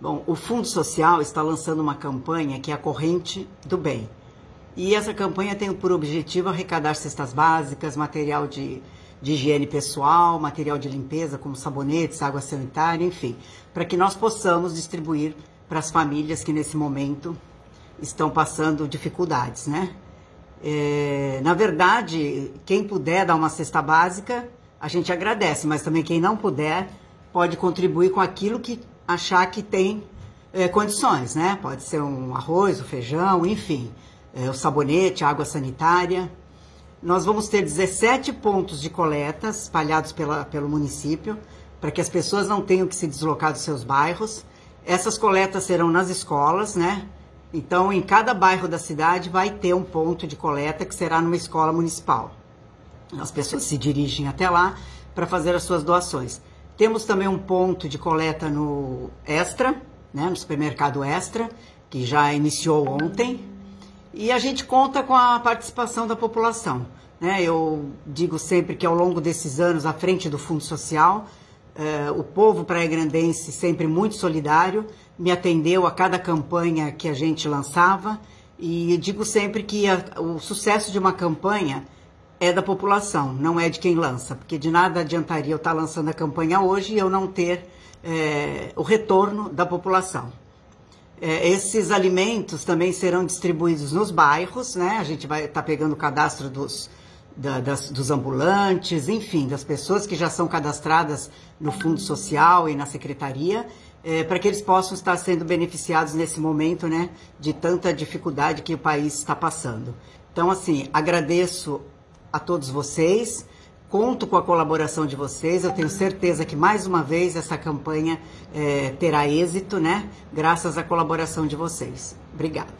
Bom, o Fundo Social está lançando uma campanha que é a Corrente do Bem. E essa campanha tem por objetivo arrecadar cestas básicas, material de, de higiene pessoal, material de limpeza, como sabonetes, água sanitária, enfim, para que nós possamos distribuir para as famílias que nesse momento estão passando dificuldades, né? É, na verdade, quem puder dar uma cesta básica, a gente agradece, mas também quem não puder pode contribuir com aquilo que achar que tem é, condições, né? Pode ser um arroz, um feijão, enfim, é, o sabonete, água sanitária. Nós vamos ter 17 pontos de coleta espalhados pela, pelo município, para que as pessoas não tenham que se deslocar dos seus bairros. Essas coletas serão nas escolas, né? Então, em cada bairro da cidade vai ter um ponto de coleta que será numa escola municipal. As pessoas se dirigem até lá para fazer as suas doações. Temos também um ponto de coleta no Extra, né, no supermercado Extra, que já iniciou ontem. E a gente conta com a participação da população. Né? Eu digo sempre que ao longo desses anos, à frente do Fundo Social, eh, o povo praia-grandense sempre muito solidário, me atendeu a cada campanha que a gente lançava. E digo sempre que a, o sucesso de uma campanha é da população, não é de quem lança, porque de nada adiantaria eu estar lançando a campanha hoje e eu não ter é, o retorno da população. É, esses alimentos também serão distribuídos nos bairros, né? A gente vai estar tá pegando o cadastro dos, da, das, dos ambulantes, enfim, das pessoas que já são cadastradas no Fundo Social e na Secretaria, é, para que eles possam estar sendo beneficiados nesse momento, né? De tanta dificuldade que o país está passando. Então, assim, agradeço a todos vocês. Conto com a colaboração de vocês. Eu tenho certeza que mais uma vez essa campanha é, terá êxito, né? Graças à colaboração de vocês. Obrigada.